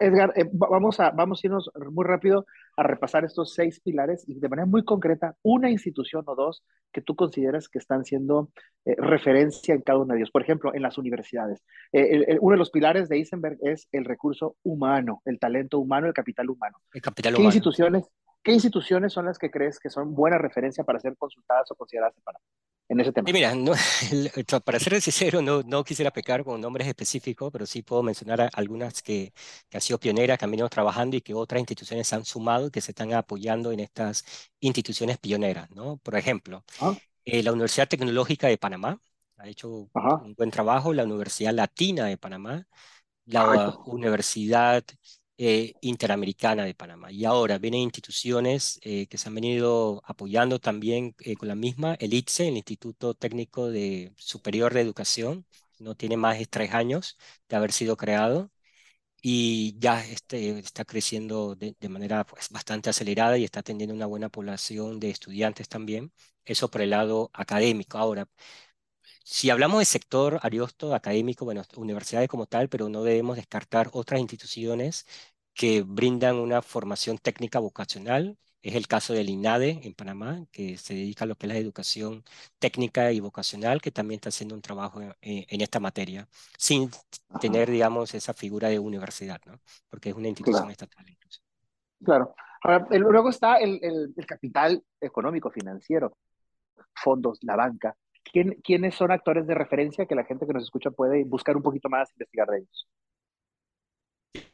Edgar, eh, vamos, a, vamos a irnos muy rápido a repasar estos seis pilares y de manera muy concreta, una institución o dos que tú consideras que están siendo eh, referencia en cada uno de ellos. Por ejemplo, en las universidades. Eh, uno de los pilares de Eisenberg es el recurso humano, el talento humano, el capital humano. El capital ¿Qué Instituciones, ¿Qué instituciones son las que crees que son buena referencia para ser consultadas o consideradas para en ese tema. Y mira, no, para ser sincero, no, no quisiera pecar con nombres específicos, pero sí puedo mencionar algunas que, que han sido pioneras, que han venido trabajando y que otras instituciones han sumado y que se están apoyando en estas instituciones pioneras, ¿no? Por ejemplo, ah. eh, la Universidad Tecnológica de Panamá ha hecho un buen trabajo, la Universidad Latina de Panamá, la Universidad eh, Interamericana de Panamá. Y ahora vienen instituciones eh, que se han venido apoyando también eh, con la misma, el ITSE, el Instituto Técnico de Superior de Educación, no tiene más de tres años de haber sido creado y ya este, está creciendo de, manera pues, bastante acelerada y está teniendo una buena población de estudiantes también. Eso por el lado académico. Ahora, si hablamos del sector ariosto académico, bueno, universidades como tal, pero no debemos descartar otras instituciones que brindan una formación técnica vocacional. Es el caso del INADE en Panamá, que se dedica a lo que es la educación técnica y vocacional, que también está haciendo un trabajo en, esta materia, sin tener, digamos, esa figura de universidad, ¿no? Porque es una institución estatal. Claro. Ahora, luego está el, el capital económico, financiero, fondos, la banca. ¿Quiénes son actores de referencia que la gente que nos escucha puede buscar un poquito más, investigar de ellos?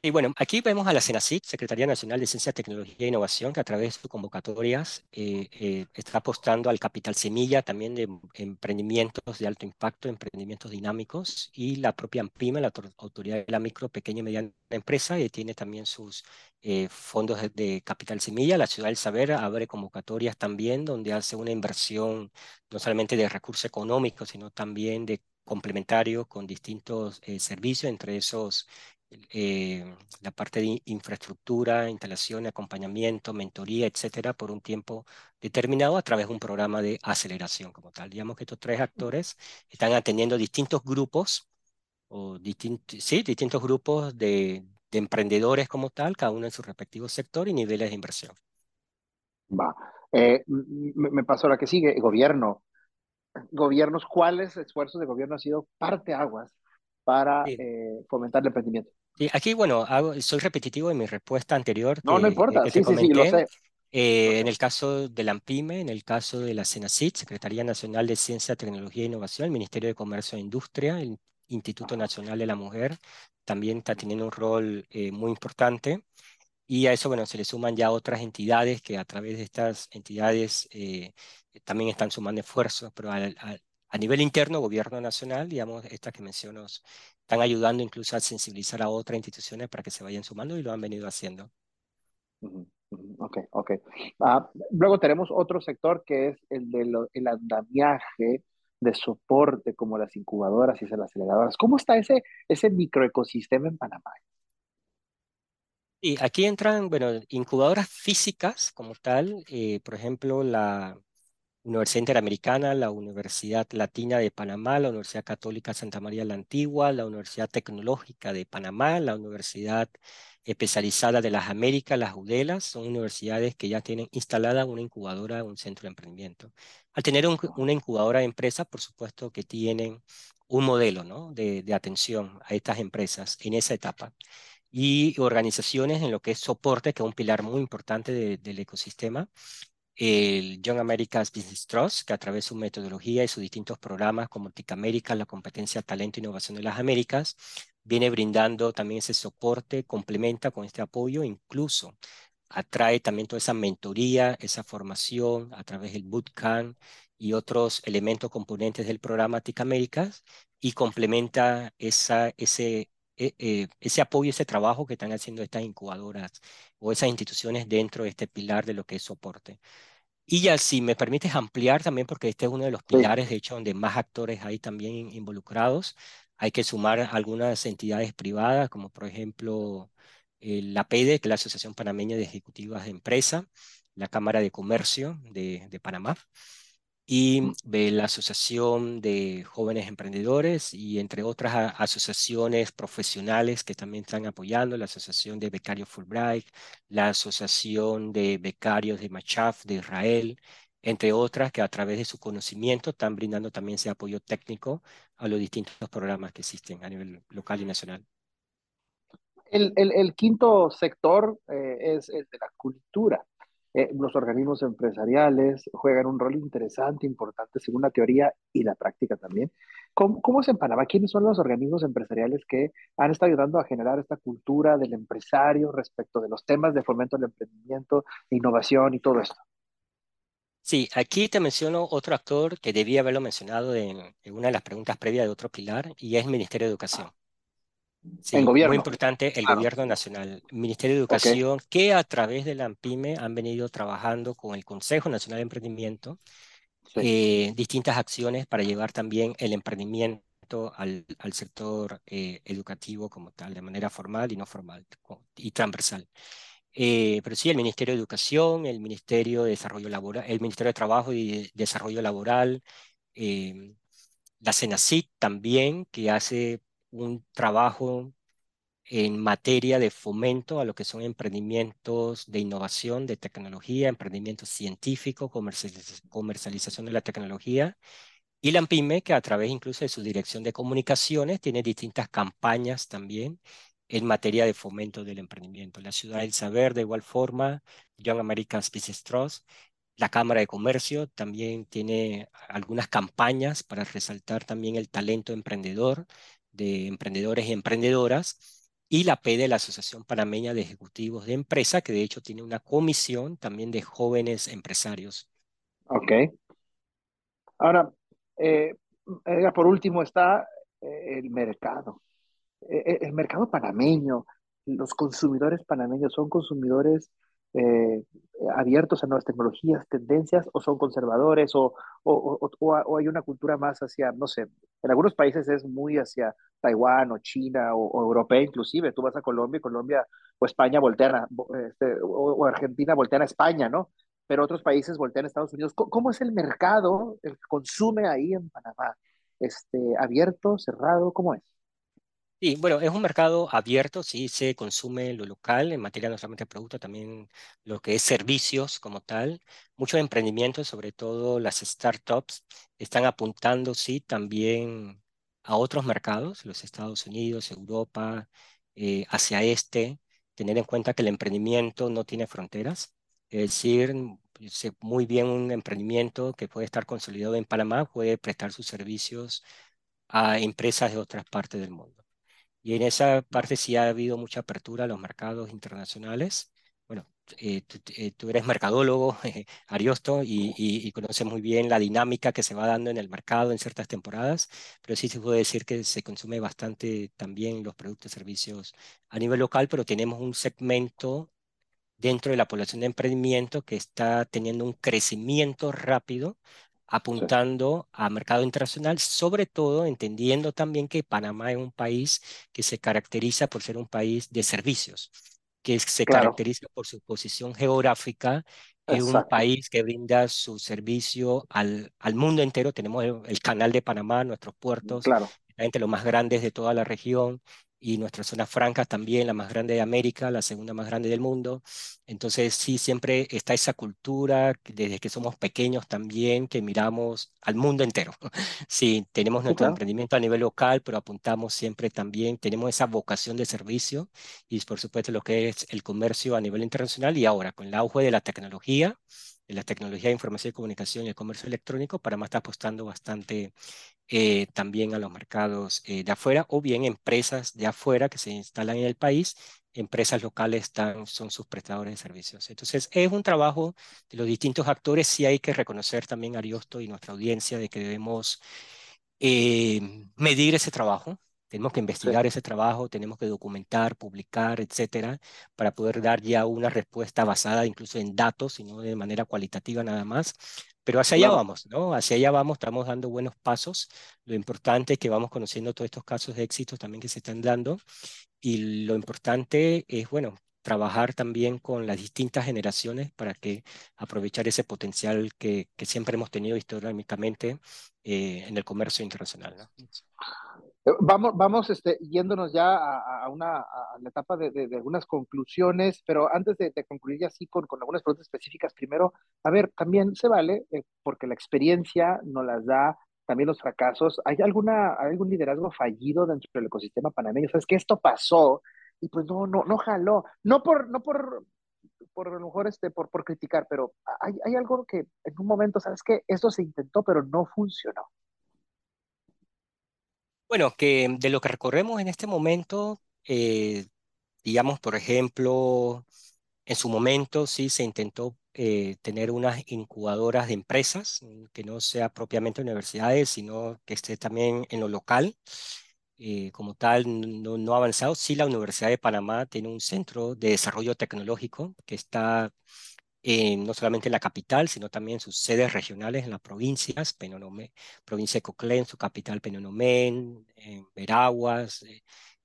Y bueno, aquí vemos a la CENACIC, Secretaría Nacional de Ciencia, Tecnología e Innovación, que a través de sus convocatorias eh, eh, está apostando al capital semilla también de emprendimientos de alto impacto, emprendimientos dinámicos, y la propia AMPIME, la Autoridad de la Micro, Pequeña y Mediana Empresa, y tiene también sus eh, fondos de, capital semilla. La Ciudad del Saber abre convocatorias también, donde hace una inversión no solamente de recursos económicos, sino también de complementarios con distintos servicios, entre esos eh, la parte de infraestructura, instalación, acompañamiento, mentoría, etcétera, por un tiempo determinado a través de un programa de aceleración como tal. Digamos que estos tres actores están atendiendo distintos grupos, o sí, distintos grupos de, emprendedores como tal, cada uno en su respectivo sector y niveles de inversión. Va. Eh, me, pasó la que sigue, gobierno. Gobiernos, ¿cuáles esfuerzos de gobierno han sido parte aguas para eh, fomentar el emprendimiento? Sí, aquí, bueno, soy repetitivo en mi respuesta anterior. No, no importa, sí, sí, sí, lo sé. Eh, en el caso de la AMPIME, en el caso de la CENACIT, Secretaría Nacional de Ciencia, Tecnología e Innovación, el Ministerio de Comercio e Industria, el Instituto Nacional de la Mujer, también está teniendo un rol eh, muy importante. Y a eso, bueno, se le suman ya otras entidades que a través de estas entidades eh, también están sumando esfuerzos, pero a nivel interno, gobierno nacional, digamos, estas que menciono están ayudando incluso a sensibilizar a otras instituciones para que se vayan sumando y lo han venido haciendo. Ok, ok. Ah, luego tenemos otro sector que es el del andamiaje de soporte como las incubadoras y las aceleradoras. ¿Cómo está ese, ese microecosistema en Panamá? Y aquí entran, bueno, incubadoras físicas como tal, eh, por ejemplo, la Universidad Interamericana, la Universidad Latina de Panamá, la Universidad Católica Santa María la Antigua, la Universidad Tecnológica de Panamá, la Universidad Especializada de las Américas, las UDELAS, son universidades que ya tienen instalada una incubadora, un centro de emprendimiento. Al tener una incubadora de empresas, por supuesto que tienen un modelo ¿no? de, atención a estas empresas en esa etapa y organizaciones en lo que es soporte, que es un pilar muy importante del ecosistema, el Young America's Business Trust, que a través de su metodología y sus distintos programas como TIC la competencia Talento e Innovación de las Américas, viene brindando también ese soporte, complementa con este apoyo, incluso atrae también toda esa mentoría, esa formación a través del bootcamp y otros elementos componentes del programa TIC Américas y complementa esa, ese, ese apoyo, ese trabajo que están haciendo estas incubadoras o esas instituciones dentro de este pilar de lo que es soporte. Y ya si me permites ampliar también, porque este es uno de los pilares, de hecho, donde más actores hay también involucrados, hay que sumar algunas entidades privadas, como por ejemplo eh, la PEDE, que es la Asociación Panameña de Ejecutivas de Empresa, la Cámara de Comercio de, de Panamá, y de la Asociación de Jóvenes Emprendedores y entre otras asociaciones profesionales que también están apoyando, la Asociación de Becarios Fulbright, la Asociación de Becarios de Machaf de Israel, entre otras que a través de su conocimiento están brindando también ese apoyo técnico a los distintos programas que existen a nivel local y nacional. El, el, quinto sector eh, es el de la cultura. Eh, los organismos empresariales juegan un rol interesante, importante, según la teoría y la práctica también. ¿Cómo, ¿Cómo, es en? ¿Quiénes son los organismos empresariales que han estado ayudando a generar esta cultura del empresario respecto de los temas de fomento del emprendimiento, innovación y todo esto? Sí, aquí te menciono otro actor que debía haberlo mencionado en, una de las preguntas previas de otro pilar, y es el Ministerio de Educación. Sí, gobierno. Muy importante, el gobierno nacional, Ministerio de Educación, que a través de la AMPIME han venido trabajando con el Consejo Nacional de Emprendimiento eh, distintas acciones para llevar también el emprendimiento al, al sector eh, educativo como tal, de manera formal y no formal y transversal. Eh, pero sí, el Ministerio de Educación, el Ministerio de Desarrollo Laboral, el Ministerio de Trabajo y Desarrollo Laboral, em, la CENACIT también, que hace un trabajo en materia de fomento a lo que son emprendimientos de innovación, de tecnología, emprendimiento científico, comercialización de la tecnología. Y la AMPIME, que a través incluso de su dirección de comunicaciones, tiene distintas campañas también en materia de fomento del emprendimiento. La Ciudad del Saber, de igual forma, Young American Business Trust, la Cámara de Comercio también tiene algunas campañas para resaltar también el talento emprendedor de emprendedores y emprendedoras. Y la PEDE, la Asociación Panameña de Ejecutivos de Empresa, que de hecho tiene una comisión también de jóvenes empresarios. Ok. Ahora, eh, por último está eh, el mercado. E, e, el mercado panameño, los consumidores panameños son consumidores eh, abiertos a nuevas tecnologías, tendencias, o son conservadores, o, o, hay una cultura más hacia, no sé, en algunos países es muy hacia Taiwán o China o, europea inclusive, tú vas a Colombia, Colombia o España voltean, este, o, Argentina voltean a España, ¿no? Pero otros países voltean a Estados Unidos. ¿Cómo, es el mercado, el consume ahí en Panamá? Este, ¿Abierto, cerrado? ¿Cómo es? Sí, bueno, es un mercado abierto, sí se consume lo local en materia no solamente de producto, también lo que es servicios como tal. Muchos emprendimientos, sobre todo las startups, están apuntando, sí, también a otros mercados, los Estados Unidos, Europa, eh, hacia este, tener en cuenta que el emprendimiento no tiene fronteras. Es decir, muy bien un emprendimiento que puede estar consolidado en Panamá puede prestar sus servicios a empresas de otras partes del mundo. Y en esa parte sí ha habido mucha apertura a los mercados internacionales. Bueno, eh, eh, tú, eres mercadólogo, Ariosto, y, conoces muy bien la dinámica que se va dando en el mercado en ciertas temporadas, pero sí se puede decir que se consume bastante también los productos y servicios a nivel local, pero tenemos un segmento dentro de la población de emprendimiento que está teniendo un crecimiento rápido apuntando a mercado internacional, sobre todo entendiendo también que Panamá es un país que se caracteriza por ser un país de servicios, que se caracteriza por su posición geográfica, es un país que brinda su servicio al, al mundo entero. Tenemos el, canal de Panamá, nuestros puertos, claro. entre los más grandes de toda la región y nuestra zona franca también, la más grande de América, la segunda más grande del mundo. Entonces sí, siempre está esa cultura, desde que somos pequeños también, que miramos al mundo entero. Sí, tenemos nuestro emprendimiento a nivel local, pero apuntamos siempre también, tenemos esa vocación de servicio y por supuesto lo que es el comercio a nivel internacional y ahora con el auge de la tecnología, la tecnología de información y comunicación y el comercio electrónico, Panamá está apostando bastante eh, también a los mercados eh, de afuera o bien empresas de afuera que se instalan en el país, empresas locales están, son sus prestadores de servicios. Entonces es un trabajo de los distintos actores, sí hay que reconocer también Ariosto y nuestra audiencia de que debemos eh, medir ese trabajo, tenemos que investigar ese trabajo, tenemos que documentar, publicar, etcétera, para poder dar ya una respuesta basada incluso en datos y no de manera cualitativa nada más. Pero hacia allá vamos, ¿no? Hacia allá vamos, estamos dando buenos pasos. Lo importante es que vamos conociendo todos estos casos de éxito también que se están dando. Y lo importante es, bueno, trabajar también con las distintas generaciones para que aprovechar ese potencial que, que siempre hemos tenido históricamente eh, en el comercio internacional. ¿no? Vamos, vamos este, yéndonos ya a, una, a la etapa de, de, algunas conclusiones, pero antes de, concluir ya con, con, algunas preguntas específicas, primero, a ver, también se vale, eh, porque la experiencia nos las da, también los fracasos. ¿Hay, alguna, ¿Hay algún liderazgo fallido dentro del ecosistema panameño? ¿Sabes que esto pasó y pues no, no, no jaló? No por, no por por lo mejor este, por, por criticar, pero hay, hay algo que en un momento, ¿sabes qué? Esto se intentó, pero no funcionó. Bueno, que de lo que recorremos en este momento, eh, digamos, por ejemplo, en su momento sí se intentó eh, tener unas incubadoras de empresas, que no sea propiamente universidades, sino que esté también en lo local. Eh, como tal, no, no ha avanzado. Sí, la Universidad de Panamá tiene un centro de desarrollo tecnológico que está no solamente en la capital, sino también en sus sedes regionales en las provincias, Penonomé, provincia de Coclén, su capital Penonomé, en Veraguas, eh,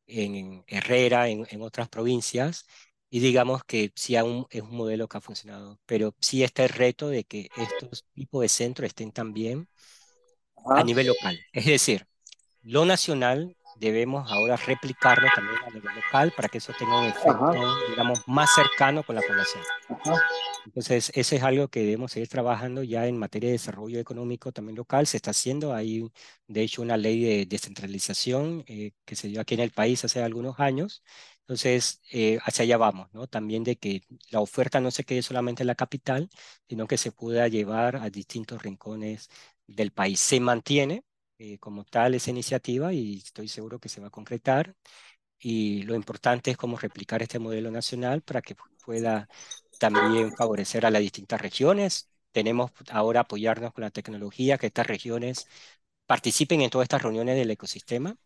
en Herrera, en, otras provincias, y digamos que sí aún es un modelo que ha funcionado, pero sí está el reto de que estos tipos de centros estén también a nivel local. Es decir, lo nacional debemos ahora replicarlo también a nivel local para que eso tenga un efecto, digamos, más cercano con la población. Entonces, eso es algo que debemos seguir trabajando ya en materia de desarrollo económico también local. Se está haciendo, hay de hecho una ley de descentralización eh, que se dio aquí en el país hace algunos años. Entonces, eh, hacia allá vamos, ¿no? También de que la oferta no se quede solamente en la capital, sino que se pueda llevar a distintos rincones del país. Se mantiene, eh, como tal esa iniciativa y estoy seguro que se va a concretar. Y lo importante es cómo replicar este modelo nacional para que pueda también favorecer a las distintas regiones. Tenemos ahora apoyarnos con la tecnología, que estas regiones participen en todas estas reuniones del ecosistema.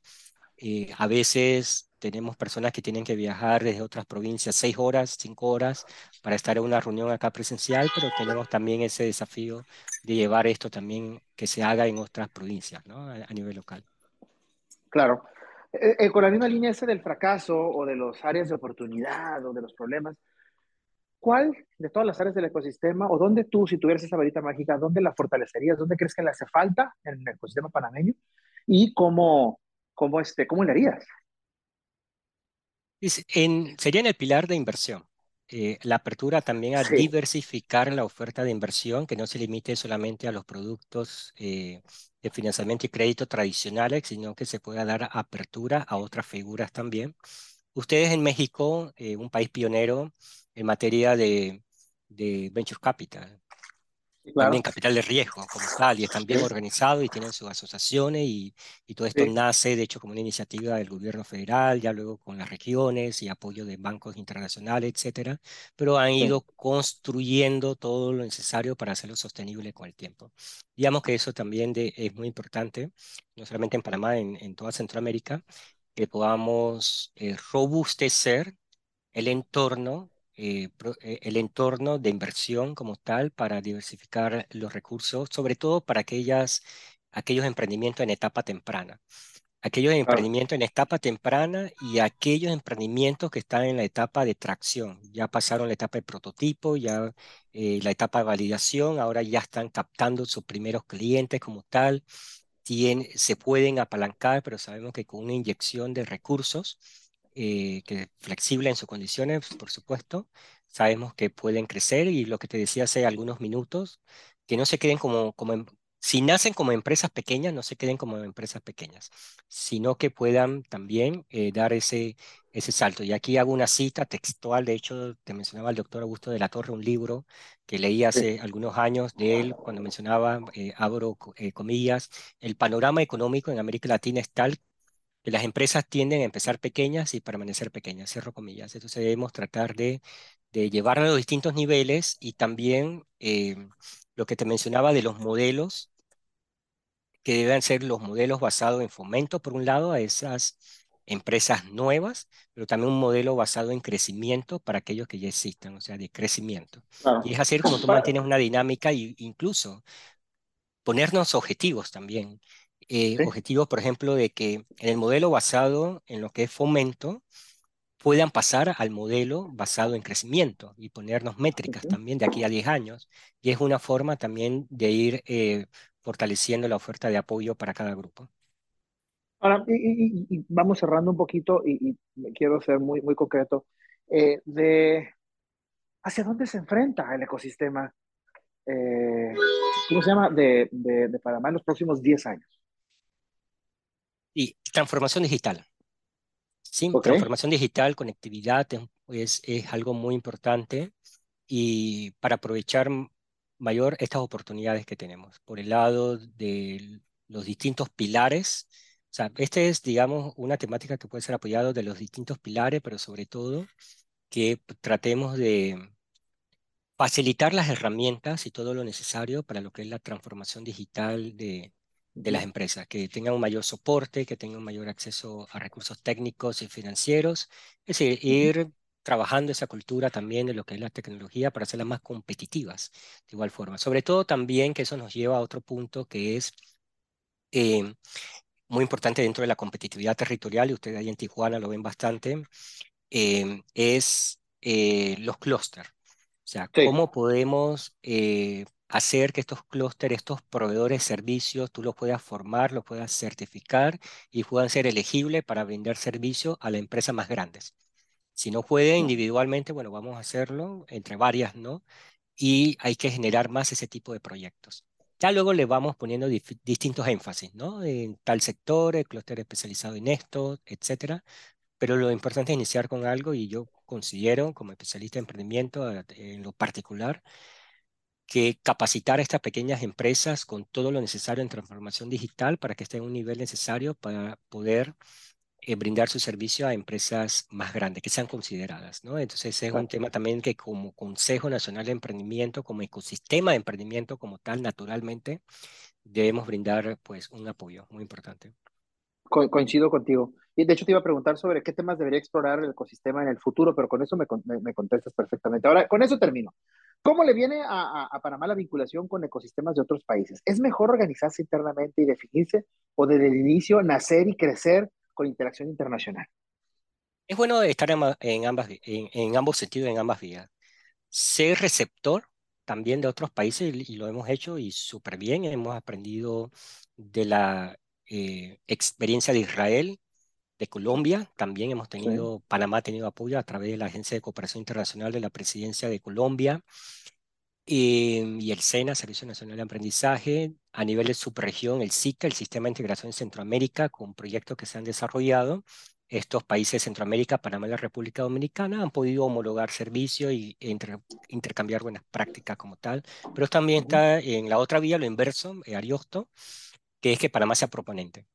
Eh, a veces tenemos personas que tienen que viajar desde otras provincias seis horas, cinco horas para estar en una reunión acá presencial, pero tenemos también ese desafío de llevar esto también que se haga en otras provincias, ¿no? A, nivel local. Claro. Eh, eh, con la misma línea ese del fracaso o de las áreas de oportunidad o de los problemas, ¿cuál de todas las áreas del ecosistema o dónde tú, si tuvieras esa varita mágica, dónde la fortalecerías? ¿Dónde crees que le hace falta en el ecosistema panameño? ¿Y cómo, cómo, este, cómo le harías? En, sería en el pilar de inversión. Eh, la apertura también a diversificar la oferta de inversión, que no se limite solamente a los productos eh, de financiamiento y crédito tradicionales, sino que se pueda dar apertura a otras figuras también. Ustedes en México, eh, un país pionero en materia de, de venture capital, también capital de riesgo como tal, y están bien organizados y tienen sus asociaciones y, y todo esto nace, de hecho, como una iniciativa del gobierno federal, ya luego con las regiones y apoyo de bancos internacionales, etcétera, pero han ido construyendo todo lo necesario para hacerlo sostenible con el tiempo. Digamos que eso también de, es muy importante, no solamente en Panamá, en, en toda Centroamérica, que podamos eh, robustecer el entorno eh, eh, el entorno de inversión como tal para diversificar los recursos, sobre todo para aquellas, aquellos emprendimientos en etapa temprana. Aquellos emprendimientos en etapa temprana y aquellos emprendimientos que están en la etapa de tracción. Ya pasaron la etapa de prototipo, ya eh, la etapa de validación, ahora ya están captando sus primeros clientes como tal. se pueden apalancar, pero sabemos que con una inyección de recursos, eh, que flexible en sus condiciones, por supuesto. Sabemos que pueden crecer y lo que te decía hace algunos minutos, que no se queden como, como em, si nacen como empresas pequeñas, no se queden como empresas pequeñas, sino que puedan también eh, dar ese, ese salto. Y aquí hago una cita textual, de hecho, te mencionaba el doctor Augusto de la Torre, un libro que leí hace algunos años de él, cuando mencionaba, eh, abro comillas, el panorama económico en América Latina es tal que las empresas tienden a empezar pequeñas y permanecer pequeñas, cierro comillas. Entonces debemos tratar de, de llevar a los distintos niveles y también eh, lo que te mencionaba de los modelos, que deben ser los modelos basados en fomento, por un lado, a esas empresas nuevas, pero también un modelo basado en crecimiento para aquellos que ya existan, o sea, de crecimiento. Y es así como tú mantienes una dinámica e incluso ponernos objetivos también. Eh, objetivos, por ejemplo, de que en el modelo basado en lo que es fomento, puedan pasar al modelo basado en crecimiento y ponernos métricas también de aquí a 10 años. Y es una forma también de ir eh, fortaleciendo la oferta de apoyo para cada grupo. Ahora, y, vamos cerrando un poquito y, quiero ser muy, muy concreto, eh, de hacia dónde se enfrenta el ecosistema, ¿cómo se llama?, de, de, de Panamá en los próximos 10 años. Y transformación digital. Sí, transformación digital, conectividad es, es, algo muy importante. y para aprovechar mayor estas oportunidades que tenemos. Por el lado de los distintos pilares, o sea, este es, digamos, una temática que puede ser apoyado de los distintos pilares, pero sobre todo que tratemos de facilitar las herramientas y todo lo necesario para lo que es la transformación digital de, de las empresas, que tengan un mayor soporte, que tengan un mayor acceso a recursos técnicos y financieros, es decir, ir trabajando esa cultura también de lo que es la tecnología para hacerlas más competitivas de igual forma. Sobre todo también que eso nos lleva a otro punto que es eh, muy importante dentro de la competitividad territorial, y ustedes ahí en Tijuana lo ven bastante, eh, es eh, los clústeres. O sea, cómo podemos hacer que estos clústeres, estos proveedores de servicios, tú los puedas formar, los puedas certificar y puedan ser elegibles para vender servicios a las empresas más grandes. Si no puede individualmente, bueno, vamos a hacerlo entre varias, ¿no? Y hay que generar más ese tipo de proyectos. Ya luego le vamos poniendo distintos énfasis, ¿no? En tal sector, el clúster especializado en esto, etcétera. Pero lo importante es iniciar con algo y yo considero, como especialista en emprendimiento, en lo particular, que capacitar a estas pequeñas empresas con todo lo necesario en transformación digital para que estén en un nivel necesario para poder eh, brindar su servicio a empresas más grandes, que sean consideradas, ¿no? Entonces, es un tema también que como Consejo Nacional de Emprendimiento, como ecosistema de emprendimiento como tal, naturalmente, debemos brindar, pues, un apoyo muy importante. Coincido contigo. Y de hecho te iba a preguntar sobre qué temas debería explorar el ecosistema en el futuro, pero con eso me, me, contestas perfectamente. Ahora, con eso termino. ¿Cómo le viene a, a, Panamá la vinculación con ecosistemas de otros países? ¿Es mejor organizarse internamente y definirse o desde el inicio nacer y crecer con interacción internacional. Es bueno estar en, ambas, en, ambos sentidos, en ambas vías. Ser receptor también de otros países y lo hemos hecho y súper bien. Hemos aprendido de la eh, experiencia de Israel, de Colombia. También hemos tenido, Panamá ha tenido apoyo a través de la Agencia de Cooperación Internacional de la Presidencia de Colombia. Em, y el SENA, Servicio Nacional de Aprendizaje, a nivel de subregión, el SICA, el Sistema de Integración en Centroamérica, con proyectos que se han desarrollado. Estos países de Centroamérica, Panamá y la República Dominicana han podido homologar servicios y intercambiar buenas prácticas como tal, pero también está en la otra vía, lo inverso, eh, Ariosto, que es que Panamá sea proponente.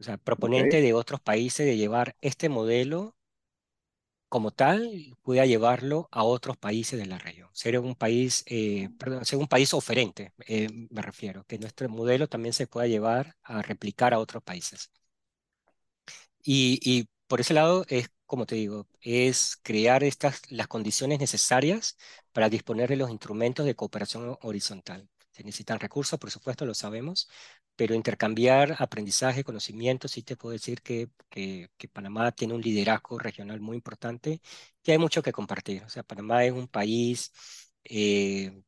O sea, proponente de otros países de llevar este modelo como tal pueda llevarlo a otros países de la región. Ser un país, eh, perdón, ser un país oferente, eh, me refiero, que nuestro modelo también se pueda llevar a replicar a otros países. Y, y por ese lado es, como te digo, es crear estas, las condiciones necesarias para disponer de los instrumentos de cooperación horizontal. Se necesitan recursos, por supuesto, lo sabemos, pero intercambiar aprendizaje, conocimiento, sí te puedo decir que, que, Panamá tiene un liderazgo regional muy importante y hay mucho que compartir. O sea, Panamá es un país eh,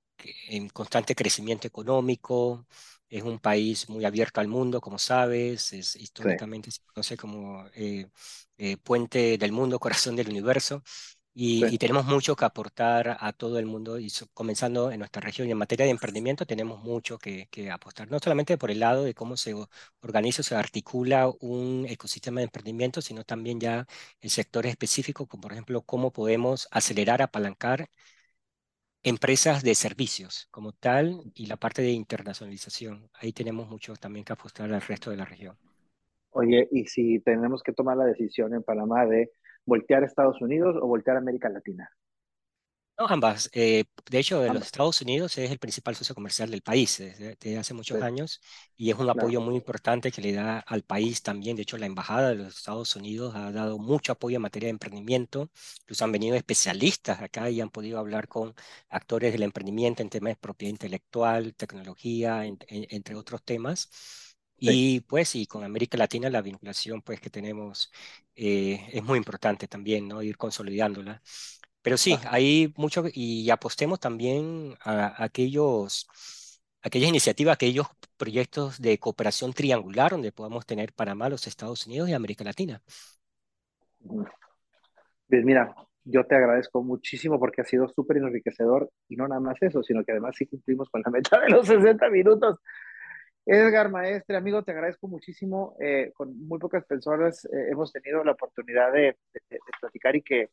en constante crecimiento económico, es un país muy abierto al mundo, como sabes, es históricamente se conoce como eh, eh, puente del mundo, corazón del universo. Y, tenemos mucho que aportar a todo el mundo, y comenzando en nuestra región. Y en materia de emprendimiento tenemos mucho que, que, apostar, no solamente por el lado de cómo se organiza o se articula un ecosistema de emprendimiento, sino también ya en sectores específicos, como por ejemplo cómo podemos acelerar, apalancar empresas de servicios como tal y la parte de internacionalización. Ahí tenemos mucho también que apostar al resto de la región. Oye, y si tenemos que tomar la decisión en Panamá de voltear a Estados Unidos o voltear a América Latina? No, ambas. Eh, de hecho, los Estados Unidos es el principal socio comercial del país desde, hace muchos años y es un apoyo muy importante que le da al país también. De hecho, la Embajada de los Estados Unidos ha dado mucho apoyo en materia de emprendimiento. Incluso han venido especialistas acá y han podido hablar con actores del emprendimiento en temas de propiedad intelectual, tecnología, entre otros temas. Y pues, y con América Latina la vinculación pues que tenemos eh, es muy importante también, ¿no? Ir consolidándola. Pero sí, hay mucho, y apostemos también a, aquellos, aquellas iniciativas, aquellos proyectos de cooperación triangular donde podamos tener Panamá, los Estados Unidos y América Latina. Pues mira, yo te agradezco muchísimo porque ha sido súper enriquecedor y no nada más eso, sino que además sí cumplimos con la meta de los 60 minutos. Edgar, maestre, amigo, te agradezco muchísimo. Eh, con muy pocas personas eh, hemos tenido la oportunidad de, platicar y que,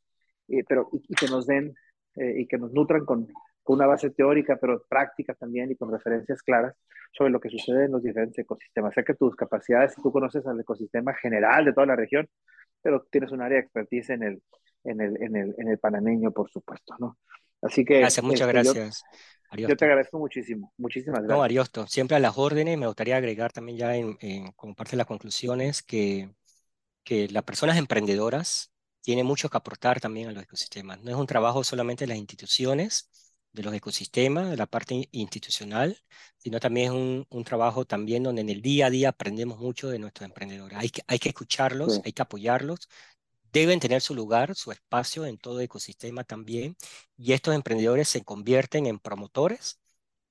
pero, que nos den y que nos nutran con, una base teórica, pero práctica también y con referencias claras sobre lo que sucede en los diferentes ecosistemas. Sé que tus capacidades, tú conoces al ecosistema general de toda la región, pero tienes un área de expertise en el, en el, en el, en el panameño, por supuesto, ¿no? Así que... Gracias, muchas este, gracias. Yo, te agradezco muchísimo, muchísimas gracias. No, Ariosto, siempre a las órdenes, me gustaría agregar también ya en, como parte de las conclusiones que, que las personas emprendedoras tienen mucho que aportar también a los ecosistemas. No es un trabajo solamente de las instituciones, de los ecosistemas, de la parte institucional, sino también es un, un, trabajo también donde en el día a día aprendemos mucho de nuestros emprendedores. Hay que, hay que escucharlos, hay que apoyarlos, deben tener su lugar, su espacio en todo ecosistema también, y estos emprendedores se convierten en promotores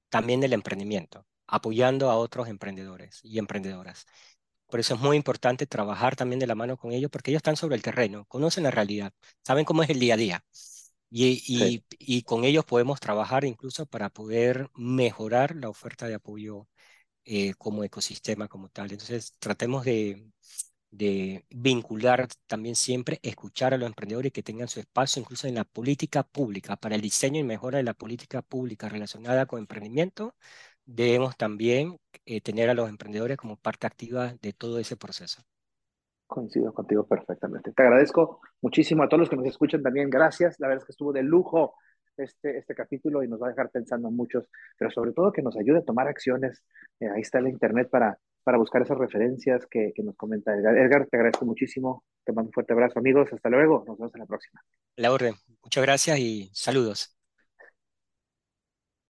también del emprendimiento, apoyando a otros emprendedores y emprendedoras. Por eso es muy importante trabajar también de la mano con ellos, porque ellos están sobre el terreno, conocen la realidad, saben cómo es el día a día. Y, y, con ellos podemos trabajar incluso para poder mejorar la oferta de apoyo eh, como ecosistema como tal. Entonces, tratemos de, de vincular también siempre, escuchar a los emprendedores que tengan su espacio incluso en la política pública, para el diseño y mejora de la política pública relacionada con emprendimiento, debemos también eh, tener a los emprendedores como parte activa de todo ese proceso. Coincido contigo perfectamente. Te agradezco muchísimo a todos los que nos escuchan también. Gracias. La verdad es que estuvo de lujo este, este capítulo y nos va a dejar pensando muchos, pero sobre todo que nos ayude a tomar acciones. Eh, ahí está el Internet para, para buscar esas referencias que, nos comenta Edgar. Edgar, te agradezco muchísimo. Te mando un fuerte abrazo, amigos. Hasta luego. Nos vemos en la próxima. La orden. Muchas gracias y saludos.